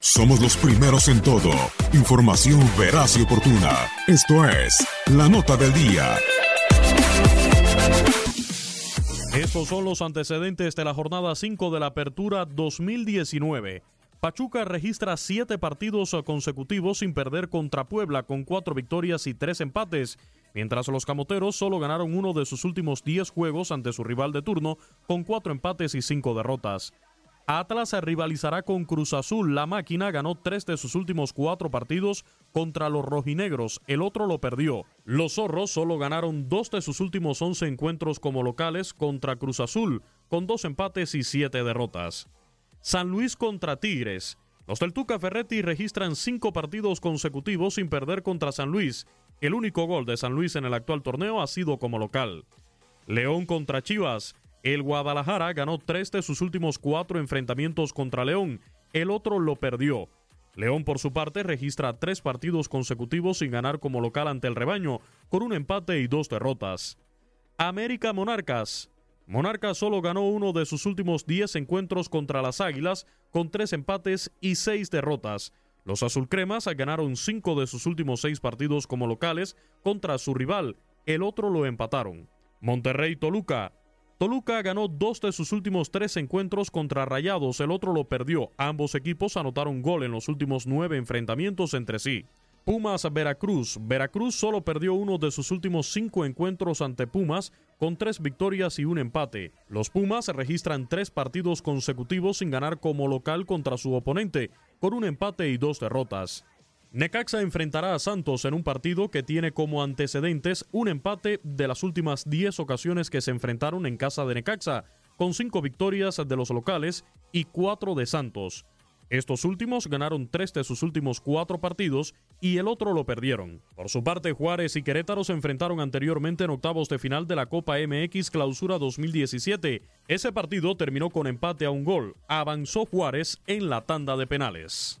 Somos los primeros en todo. Información veraz y oportuna. Esto es La Nota del Día. Estos son los antecedentes de la jornada 5 de la Apertura 2019. Pachuca registra siete partidos consecutivos sin perder contra Puebla con cuatro victorias y tres empates, mientras los camoteros solo ganaron uno de sus últimos diez juegos ante su rival de turno con cuatro empates y cinco derrotas. Atlas rivalizará con Cruz Azul. La máquina ganó tres de sus últimos cuatro partidos contra los rojinegros. El otro lo perdió. Los zorros solo ganaron dos de sus últimos once encuentros como locales contra Cruz Azul, con dos empates y siete derrotas. San Luis contra Tigres. Los del Tuca Ferretti registran cinco partidos consecutivos sin perder contra San Luis. El único gol de San Luis en el actual torneo ha sido como local. León contra Chivas. El Guadalajara ganó tres de sus últimos cuatro enfrentamientos contra León, el otro lo perdió. León, por su parte, registra tres partidos consecutivos sin ganar como local ante el rebaño, con un empate y dos derrotas. América Monarcas. Monarcas solo ganó uno de sus últimos diez encuentros contra las Águilas, con tres empates y seis derrotas. Los azulcremas ganaron cinco de sus últimos seis partidos como locales contra su rival, el otro lo empataron. Monterrey Toluca. Toluca ganó dos de sus últimos tres encuentros contra Rayados, el otro lo perdió. Ambos equipos anotaron gol en los últimos nueve enfrentamientos entre sí. Pumas Veracruz. Veracruz solo perdió uno de sus últimos cinco encuentros ante Pumas, con tres victorias y un empate. Los Pumas registran tres partidos consecutivos sin ganar como local contra su oponente, con un empate y dos derrotas. Necaxa enfrentará a Santos en un partido que tiene como antecedentes un empate de las últimas 10 ocasiones que se enfrentaron en casa de Necaxa, con 5 victorias de los locales y 4 de Santos. Estos últimos ganaron 3 de sus últimos 4 partidos y el otro lo perdieron. Por su parte, Juárez y Querétaro se enfrentaron anteriormente en octavos de final de la Copa MX Clausura 2017. Ese partido terminó con empate a un gol. Avanzó Juárez en la tanda de penales.